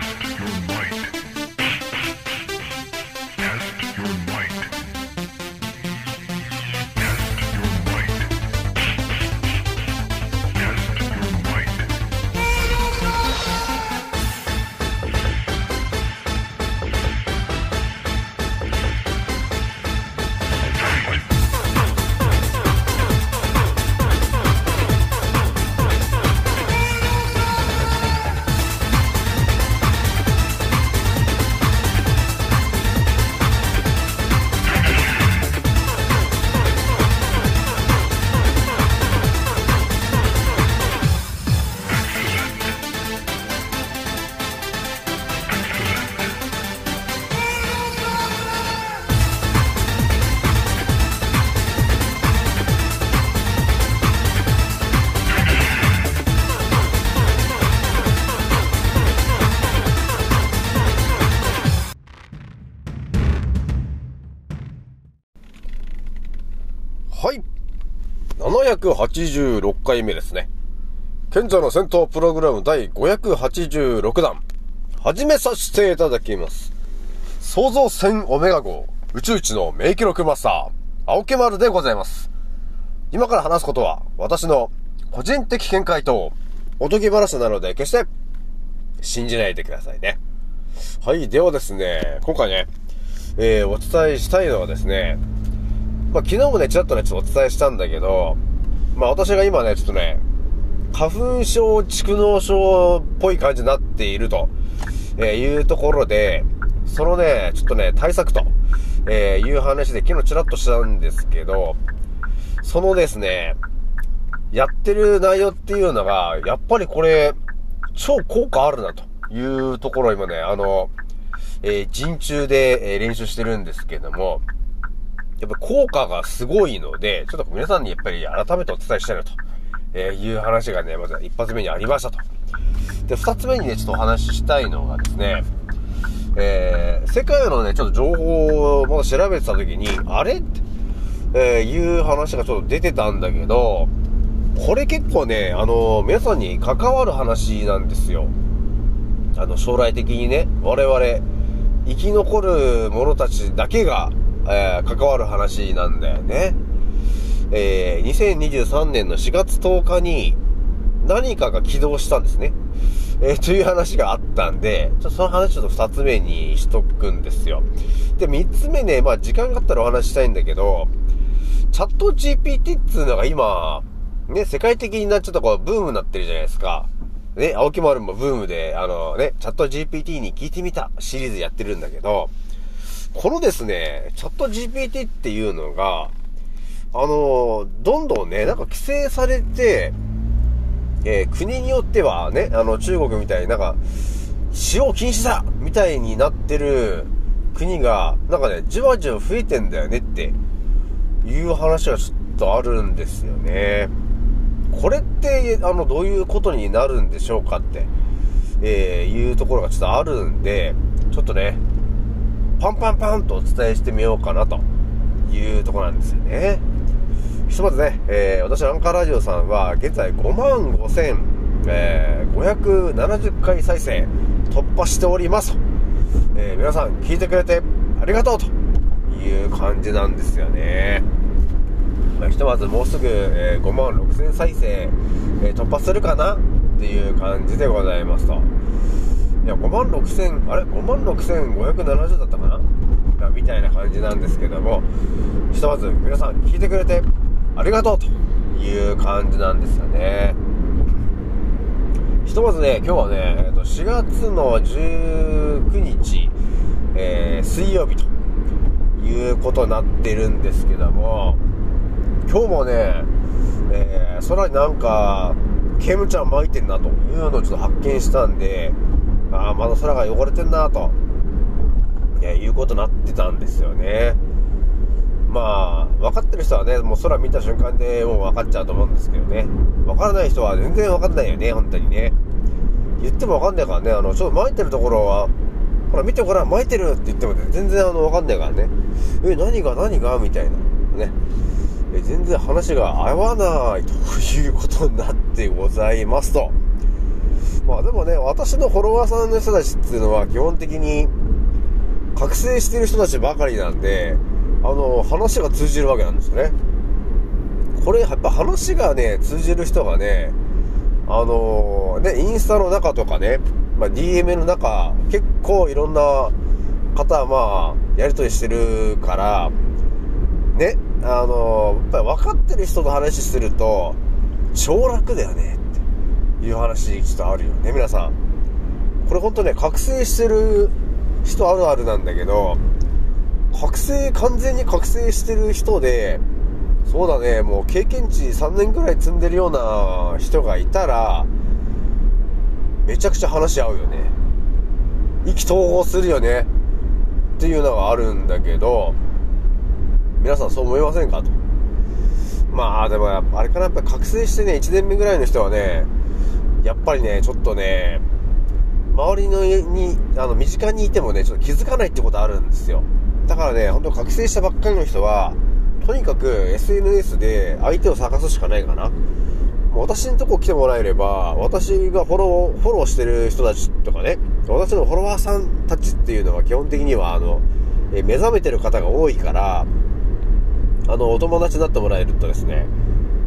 Test your might. 786回目ですね。賢者の戦闘プログラム第586弾。始めさせていただきます。創造船オメガ号宇宙一の名記録マスター、青木丸でございます。今から話すことは、私の個人的見解と、おとぎ話なので、決して、信じないでくださいね。はい、ではですね、今回ね、えー、お伝えしたいのはですね、まあ、昨日もね、ちらっとね、ちょっとお伝えしたんだけど、まあ、私が今ね、ちょっとね、花粉症、蓄膿症っぽい感じになっていると、えいうところで、そのね、ちょっとね、対策と、えいう話で昨日ちらっとしたんですけど、そのですね、やってる内容っていうのが、やっぱりこれ、超効果あるなというところを今ね、あの、えー陣中で、え練習してるんですけども、やっぱ効果がすごいので、ちょっと皆さんにやっぱり改めてお伝えしたいなと、えいう話がね、まず一発目にありましたと。で、二つ目にね、ちょっとお話ししたいのがですね、えー、世界のね、ちょっと情報をまだ調べてた時に、あれ？って、えーいう話がちょっと出てたんだけど、これ結構ね、あの皆さんに関わる話なんですよ。あの、将来的にね、我々、生き残る者たちだけが、えー関わる話なんだよね。えー2023年の4月10日に何かが起動したんですね。えーという話があったんで、ちょっとその話ちょっと2つ目にしとくんですよ。で、3つ目ね、まあ時間があったらお話ししたいんだけど、チャット GPT っつうのが今、ね、世界的になっちゃったこうブームになってるじゃないですか。ね、青木丸もブームで、あのね、チャット GPT に聞いてみたシリーズやってるんだけど、このですね、チャット GPT っていうのが、あの、どんどんね、なんか規制されて、えー国によってはね、あの、中国みたいになんか、使用禁止だみたいになってる国が、なんかね、じわじわ増えてんだよねっていう話がちょっとあるんですよね。これって、あの、どういうことになるんでしょうかって、えーいうところがちょっとあるんで、ちょっとね、パンパンパンとお伝えしてみようかなというところなんですよね。ひとまずね、えー私アンカーラジオさんは現在5万5000、えー570回再生突破しておりますと。えー皆さん聞いてくれてありがとうという感じなんですよね。まあひとまずもうすぐ、えー5万6000再生、えー突破するかなっていう感じでございますと。いや、5万6000、あれ ?5 万6570だったかな？みたいな感じなんですけども、ひとまず皆さん聞いてくれてありがとうという感じなんですよね。ひとまずね、今日はね、えっと4月の19日、えー水曜日ということになってるんですけども、今日もね、えー空になんか、ケムちゃん巻いてんなというのをちょっと発見したんで、ああ、まだ空が汚れてんなと、えいうことになってたんですよね。まあ、分かってる人はね、もう空見た瞬間でもう分かっちゃうと思うんですけどね。分からない人は全然分かんないよね、本当にね。言っても分かんないからね、あの、ちょっと巻いてるところは、ほら見てごら、巻いてるって言ってもね全然あの、分かんないからね。え、何が何が？みたいな。ね。え全然話が合わないということになってございますと。まあでもね、私のフォロワーさんの人たちっていうのは基本的に覚醒してる人たちばかりなんで、あの、話が通じるわけなんですよね。これ、やっぱ話がね、通じる人がね、あのね、インスタの中とかね、まあ、DM の中、結構いろんな方、まあ、やりとりしてるから、ね、あのやっぱり分かってる人と話すると、超楽だよね、いう話、ちょっとあるよね、皆さん。これほんとね、覚醒してる人あるあるなんだけど、覚醒、完全に覚醒してる人で、そうだね、もう経験値3年くらい積んでるような人がいたら、めちゃくちゃ話し合うよね。意気投合するよね。っていうのがあるんだけど、皆さんそう思いませんかと。まあでもやっぱあれかな、やっぱ覚醒してね、1年目ぐらいの人はね、やっぱりね、ちょっとね、周りのに、あの、身近にいてもね、ちょっと気づかないってことあるんですよ。だからね、ほんと覚醒したばっかりの人は、とにかく SNS で相手を探すしかないかな。もう私のとこ来てもらえれば、私がフォロー、フォローしてる人たちとかね、私のフォロワーさんたちっていうのは基本的には、あの、え目覚めてる方が多いから、あの、お友達になってもらえるとですね、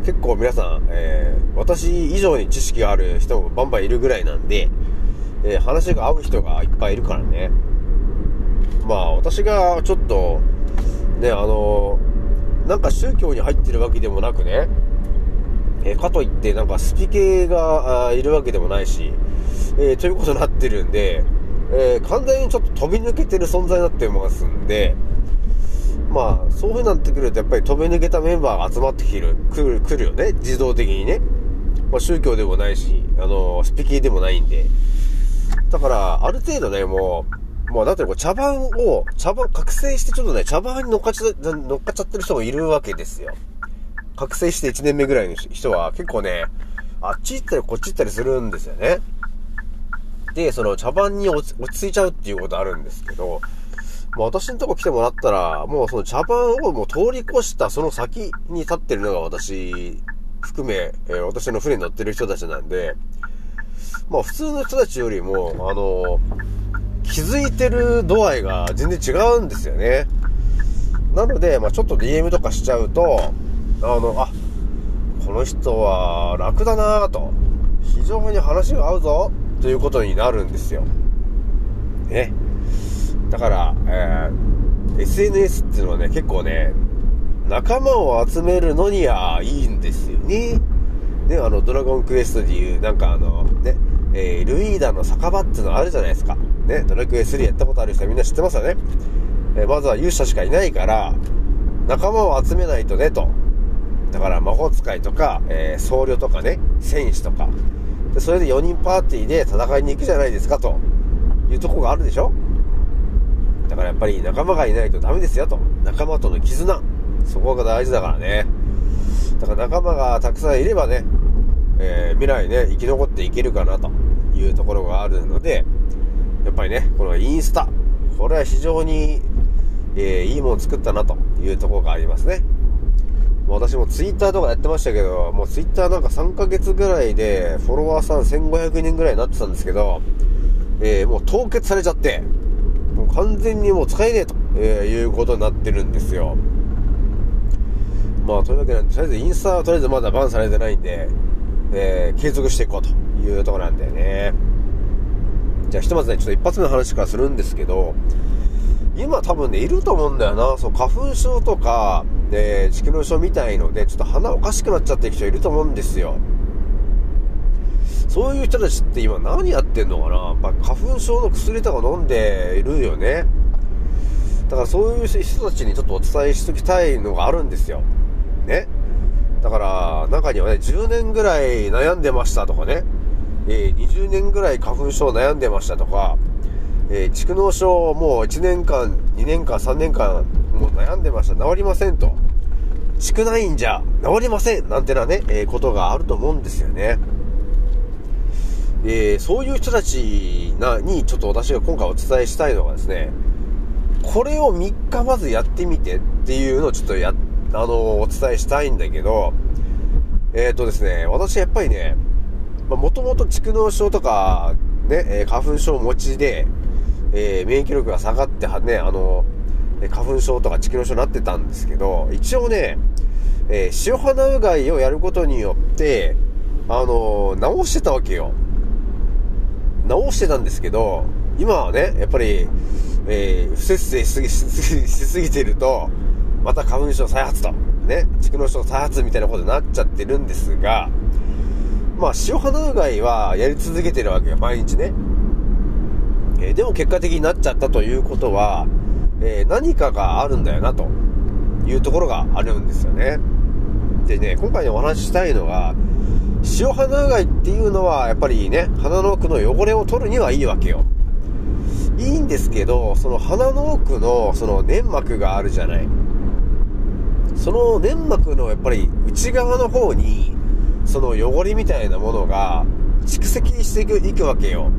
結構皆さん、えー私以上に知識がある人もバンバンいるぐらいなんで、えー話が合う人がいっぱいいるからね。まあ、私がちょっと、ね、あの、なんか宗教に入ってるわけでもなくね、えーかといってなんかスピ系がいるわけでもないし、えーということになってるんで、えー完全にちょっと飛び抜けてる存在になってますんで、まあ、そういう風になってくると、やっぱり飛び抜けたメンバーが集まってきる、来る、来るよね、自動的にね。まあ、宗教でもないし、あの、スピ系でもないんで。だから、ある程度ね、もう、もう、なんて、こう茶番を、茶番、覚醒してちょっとね、茶番に乗っかっちゃ、乗っかっちゃってる人もいるわけですよ。覚醒して1年目ぐらいの人は結構ね、あっち行ったりこっち行ったりするんですよね。で、その茶番に落ち着いちゃうっていうことあるんですけど、まあ私のとこ来てもらったら、もうその茶番をもう通り越したその先に立ってるのが私含め、えー私の船に乗ってる人たちなんで、まあ普通の人たちよりも、あの気づいてる度合いが全然違うんですよね。なので、まあちょっと DM とかしちゃうと、あの、あ、この人は楽だなぁと、非常に話が合うぞ、ということになるんですよ。ね。だから、えー SNS っていうのはね、結構ね、仲間を集めるのにはいいんですよね。ね、あの、ドラゴンクエストでいう、なんかあの、ね、えールイーダの酒場っていうのあるじゃないですか。ね、ドラクエ3やったことある人はみんな知ってますよね。えーまずは勇者しかいないから、仲間を集めないとね、と。だから魔法使いとか、えー僧侶とかね、戦士とか。で、それで4人パーティーで戦いに行くじゃないですか、というとこがあるでしょだからやっぱり仲間がいないとダメですよと。仲間との絆。そこが大事だからね。だから仲間がたくさんいればね、えー未来ね、生き残っていけるかなというところがあるので、やっぱりね、このインスタ。これは非常に、えーいいもの作ったなというところがありますね。も私もツイッターとかやってましたけど、もうツイッターなんか3ヶ月ぐらいでフォロワーさん1500人ぐらいになってたんですけど、えーもう凍結されちゃって、完全にもう使えねえと、えいうことになってるんですよ。まあ、というわけなんで、とりあえずインスタはとりあえずまだバンされてないんで、えー継続していこうというところなんだよね。じゃあ、ひとまずね、ちょっと一発目の話からするんですけど、今多分ね、いると思うんだよな。そう、花粉症とか、えー、蓄膿症みたいので、ちょっと鼻おかしくなっちゃってる人いると思うんですよ。そういう人たちって今何やってんのかな？やっぱ花粉症の薬とか飲んでいるよね。だからそういう人たちにちょっとお伝えしときたいのがあるんですよ。ね。だから、中にはね、10年ぐらい悩んでましたとかね、えー20年ぐらい花粉症悩んでましたとか、えー蓄膿症もう1年間、2年間、3年間、もう悩んでました。治りませんと。蓄ないんじゃ、治りませんなんてなね、えーことがあると思うんですよね。えーそういう人たちなに、ちょっと私が今回お伝えしたいのがですね、これを3日まずやってみてっていうのをちょっとや、あのお伝えしたいんだけど、えっ、とですね、私やっぱりね、もともと蓄膿症とか、ね、え花粉症持ちで、えー免疫力が下がってはね、あの、ー花粉症とか蓄膿症になってたんですけど、一応ね、えー塩鼻うがいをやることによって、あの治してたわけよ。治してたんですけど、今はね、やっぱり、えー不節制しすぎ、しすぎしすぎてると、また花粉症再発と、ね、蓄膿症再発みたいなことになっちゃってるんですが、まあ、塩鼻うがいはやり続けてるわけよ、毎日ね。えーでも結果的になっちゃったということは、えー何かがあるんだよな、というところがあるんですよね。でね、今回ね、お話ししたいのが、塩鼻うがいっていうのは、やっぱりね、鼻の奥の汚れを取るにはいいわけよ。いいんですけど、その鼻の奥の、その粘膜があるじゃない。その粘膜のやっぱり内側の方に、その汚れみたいなものが蓄積していくわけよ。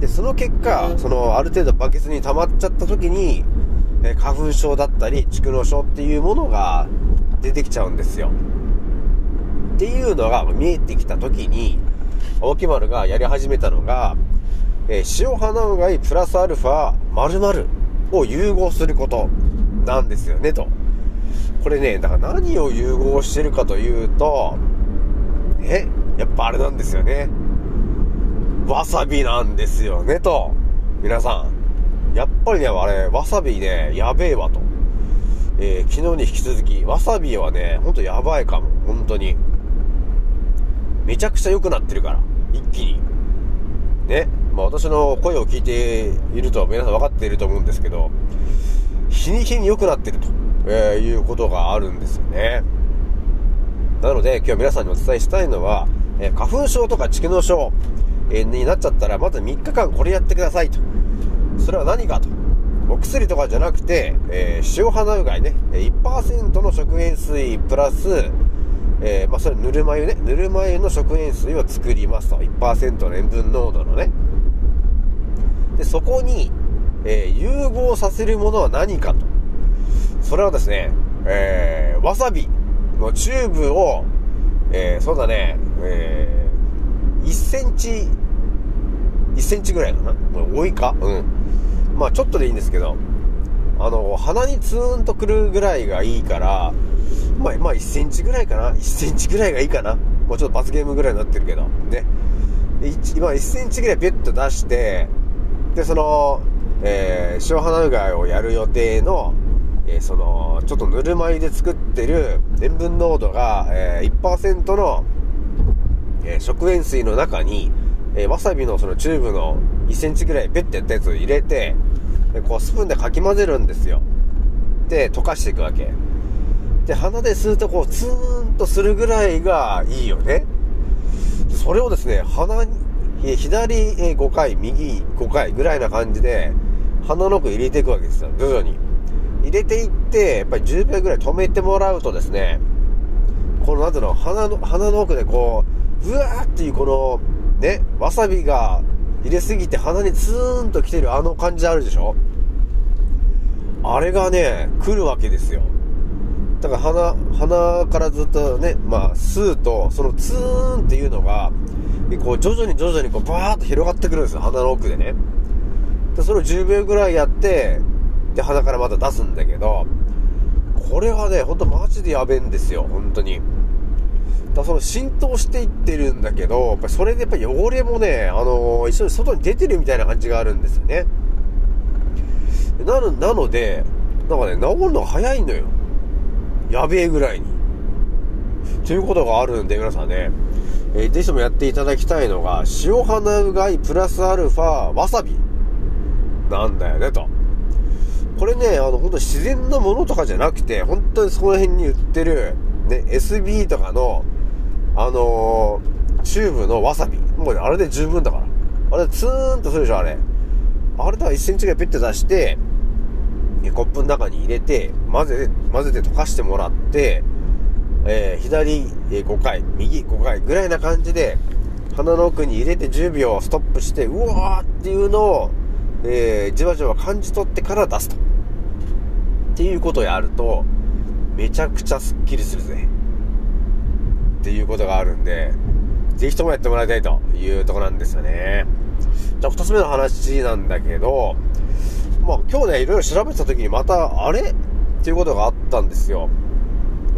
で、その結果、そのある程度バケツに溜まっちゃった時に、花粉症だったり、蓄膿症っていうものが出てきちゃうんですよ。っていうのが見えてきた時に、青木丸がやり始めたのが、えー塩鼻うがいプラスアルファ〇〇を融合することなんですよね、と。これね、だから何を融合してるかというと、え、やっぱあれなんですよね。わさびなんですよね、と。皆さん。やっぱりね、あれ、わさびね、やべえわと。えー昨日に引き続き、わさびはね、ほんとやばいかも。本当に。めちゃくちゃ良くなってるから。一気に。ね。まあ私の声を聞いていると皆さん分かっていると思うんですけど、日に日に良くなってると、えーいうことがあるんですよね。なので今日皆さんにお伝えしたいのは、えー花粉症とか蓄膿症、えーになっちゃったらまず3日間これやってくださいと。それは何かと。お薬とかじゃなくて、えー塩鼻うがいね、1%の食塩水プラス、えーまあ、それぬるま湯ね、ぬるま湯の食塩水を作りますと。1%の塩分濃度のね。で、そこに、えー融合させるものは何かと。それはですね、えーわさびのチューブを、えーそうだね、えー1センチ、1センチぐらいかなもう多いか？うん。まあちょっとでいいんですけど、あの、鼻にツーンとくるぐらいがいいから、まあ、まあ1センチぐらいかな ?1 センチぐらいがいいかなもうちょっと罰ゲームぐらいになってるけど。ね。で一今1センチぐらいピュッと出して、で、その、えー塩鼻うがいをやる予定の、えーその、ちょっとぬるま湯で作ってる塩分濃度が、えー1%の、えー食塩水の中に、えーわさびのそのチューブの1センチぐらいペッてやったやつを入れて、でこうスプーンでかき混ぜるんですよ。で、溶かしていくわけ。で、鼻で吸うとこう、ツーンとするぐらいがいいよね。それをですね、鼻に、左5回、右5回ぐらいな感じで、鼻の奥入れていくわけですよ、徐々に。入れていって、やっぱり10秒ぐらい止めてもらうとですね、この、なんていうの、鼻の、鼻の奥でこう、うわーっていうこの、ね、わさびが入れすぎて鼻にツーンと来てるあの感じあるでしょ？あれがね、来るわけですよ。だから鼻、鼻からずっとね、まあ、吸うと、そのツーンっていうのが、こう、徐々に徐々にこう、バーッと広がってくるんですよ、鼻の奥でね。で、それを10秒ぐらいやって、で、鼻からまた出すんだけど、これはね、ほんとマジでやべえんですよ、本当に。だその浸透していってるんだけど、やっぱそれでやっぱ汚れもね、あのー一緒に外に出てるみたいな感じがあるんですよね。なの、なので、なんかね、治るのが早いのよ。やべえぐらいに。ということがあるんで、皆さんね、えーぜひともやっていただきたいのが、塩鼻うがいプラスアルファわさびなんだよね、と。これね、あの、本当自然なものとかじゃなくて、本当にその辺に売ってる、ね、SB とかの、あのーチューブのわさび。もうね、あれで十分だから。あれツーンとするでしょ、あれ。あれだから1センチぐらいペッて出して、コップの中に入れて、混ぜて、混ぜて溶かしてもらって、えー左5回、右5回ぐらいな感じで、鼻の奥に入れて10秒ストップして、うわーっていうのを、えーじわじわ感じ取ってから出すと。っていうことをやると、めちゃくちゃスッキリするぜ。っていうことがあるんで、ぜひともやってもらいたいというとこなんですよね。じゃあ、二つ目の話なんだけど、まあ、今日ね、いろいろ調べた時にまた、あれ？っていうことがあったんですよ。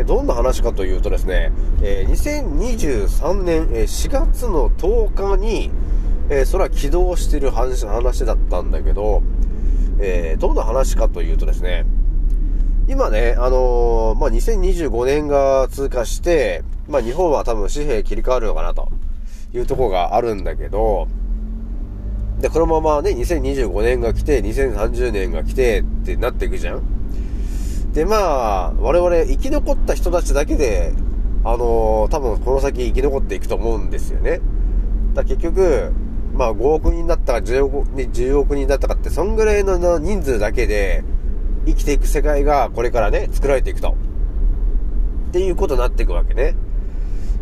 どんな話かというとですね、え、2023年、4月の10日に、え、それは起動してる話だったんだけど、え、どんな話かというとですね、今ね、あのー、まあ、2025年が通過して、まあ、日本は多分紙幣切り替わるのかなというとこがあるんだけど、で、このままね、2025年が来て、2030年が来てってなっていくじゃんで、まあ、我々生き残った人たちだけで、あのー、多分この先生き残っていくと思うんですよね。だ結局、まあ5億人だったか10億 ,10 億人だったかって、そんぐらいの人数だけで生きていく世界がこれからね、作られていくと。っていうことになっていくわけね。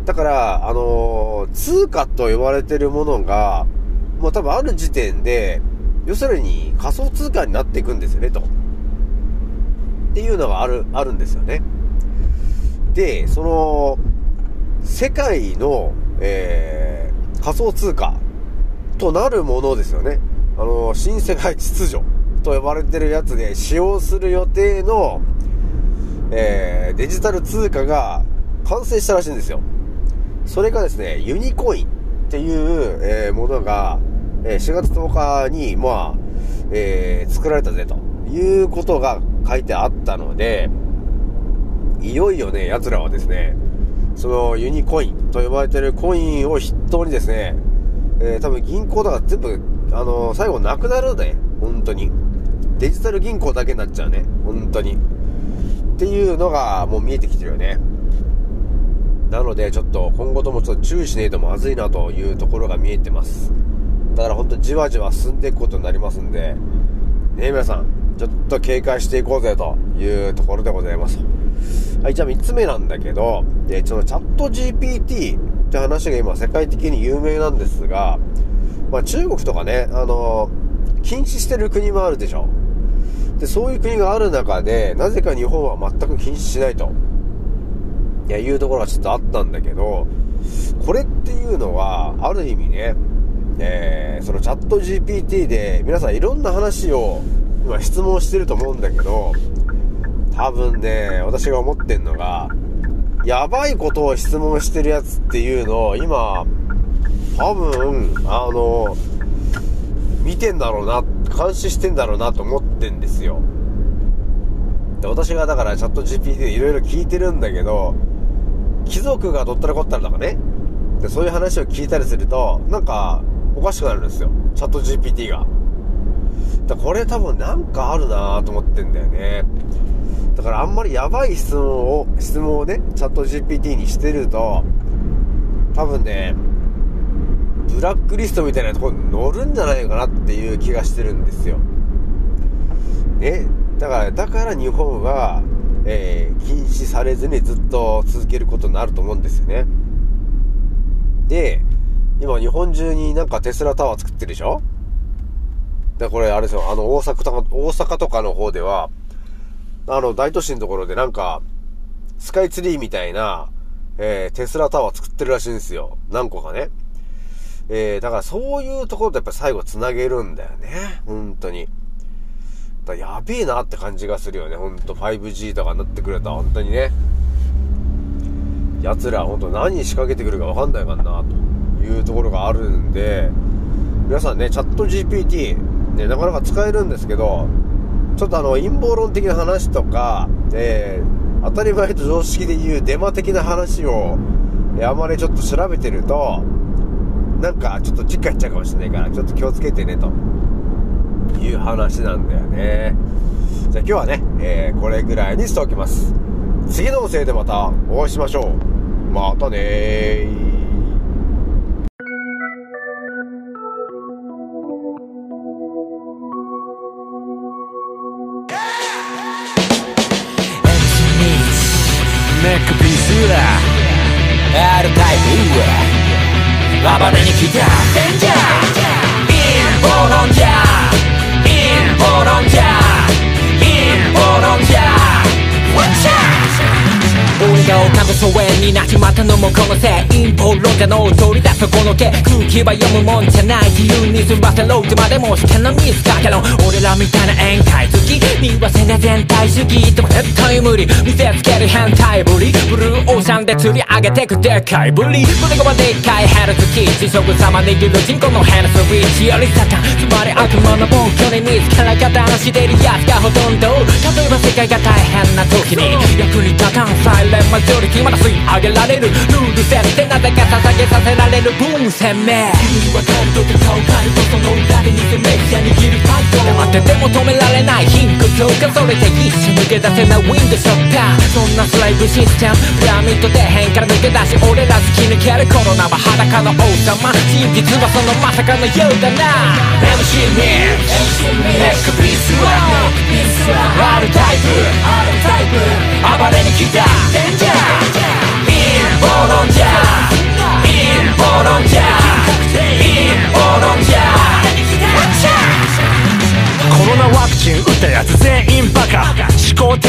だから、あのー、通貨と呼ばれてるものが、もう多分ある時点で、要するに仮想通貨になっていくんですよね、と。っていうのがある、あるんですよね。で、その、世界の、えー、仮想通貨となるものですよね。あの、新世界秩序と呼ばれてるやつで使用する予定の、えー、デジタル通貨が完成したらしいんですよ。それがですね、ユニコインっていう、えー、ものが、えー、4月10日に、まあ、えー、作られたぜということが書いてあったので、いよいよね、奴らはですね、そのユニコインと呼ばれてるコインを筆頭にですね、えー、多分銀行だから全部、あのー、最後なくなるのね。本当に。デジタル銀行だけになっちゃうね。本当に。っていうのがもう見えてきてるよね。なので、ちょっと今後ともちょっと注意しねえとまずいなというところが見えてます。だから本当じわじわ進んでいくことになりますんで、ね皆さん、ちょっと警戒していこうぜというところでございます。はい、じゃあ3つ目なんだけど、えちょっとチャット GPT って話が今世界的に有名なんですが、まあ中国とかね、あの、禁止してる国もあるでしょ。で、そういう国がある中で、なぜか日本は全く禁止しないと。いや、いうところがちょっとあったんだけど、これっていうのは、ある意味ね、えー、そのチャット GPT で皆さんいろんな話を今質問してると思うんだけど、多分ね、私が思ってんのが、やばいことを質問してるやつっていうのを今、多分、あの、見てんだろうなって、監視してんだろうなと思ってんですよ。で私がだからチャット GPT でいろいろ聞いてるんだけど、貴族がどったらこったらとかね、でそういう話を聞いたりすると、なんか、おかしくなるんですよ。チャット GPT が。だこれ多分なんかあるなと思ってんだよね。だからあんまりやばい質問を、質問をね、チャット GPT にしてると、多分ね、ブラックリストみたいなところに乗るんじゃないかなっていう気がしてるんですよ。ね？だから、だから日本は、えー、禁止されずにずっと続けることになると思うんですよね。で、今日本中になんかテスラタワー作ってるでしょ？で、これあれですよ、あの大阪とか、大阪とかの方では、あの大都市のところでなんか、スカイツリーみたいな、えー、テスラタワー作ってるらしいんですよ。何個かね。えー、だからそういうところとやっぱ最後繋げるんだよね。本当に。だやべえなって感じがするよね。ほんと 5G とかになってくると本当にね。奴ら本当何仕掛けてくるかわかんないかなというところがあるんで、皆さんね、チャット GPT、ね、なかなか使えるんですけど、ちょっとあの、陰謀論的な話とか、えー、当たり前と常識で言うデマ的な話を、え、あまりちょっと調べてると、なんかちょっと実家っちゃうかもしれないから、ちょっと気をつけてね、という話なんだよね。じゃあ今日はね、えー、これぐらいにしておきます。次の音声でまたお会いしましょう。またね暴れに来たジャーインボロンジャー Watch out 俺が疎遠になっちまったのもこのせい陰謀論者の取り出すこの毛空気は読むもんじゃない自由に済ませろってまでも試験のミスかけろ俺らみたいな宴会好き見忘れ全体主義でも絶対無理見せつける変態ぶりブルーオーシャンで釣り上げてくでかいぶり胸がまでっかいヘルツキー地食様握る人口のヘルスリーチよりサタンつまり悪魔の暴挙に見つから方のしてるやつがほとんど例えば世界が大変な時に役に立たんサイレンマジョリティまだ吸い上げられる。ルール設定なぜか捧げさせられる。分鮮明。君にわかるとか顔変えるとその裏で偽メディア握る態度黙ってても止められない貧困強化それで一緒抜け出せないウィンドショッター。そんなスライブシステム。ピラミッド底辺から抜け出し俺ら突き抜けるコロナは裸の王様。真実はそのまさかのようだな。MC ミネックピースはあるタイプ暴れに来た。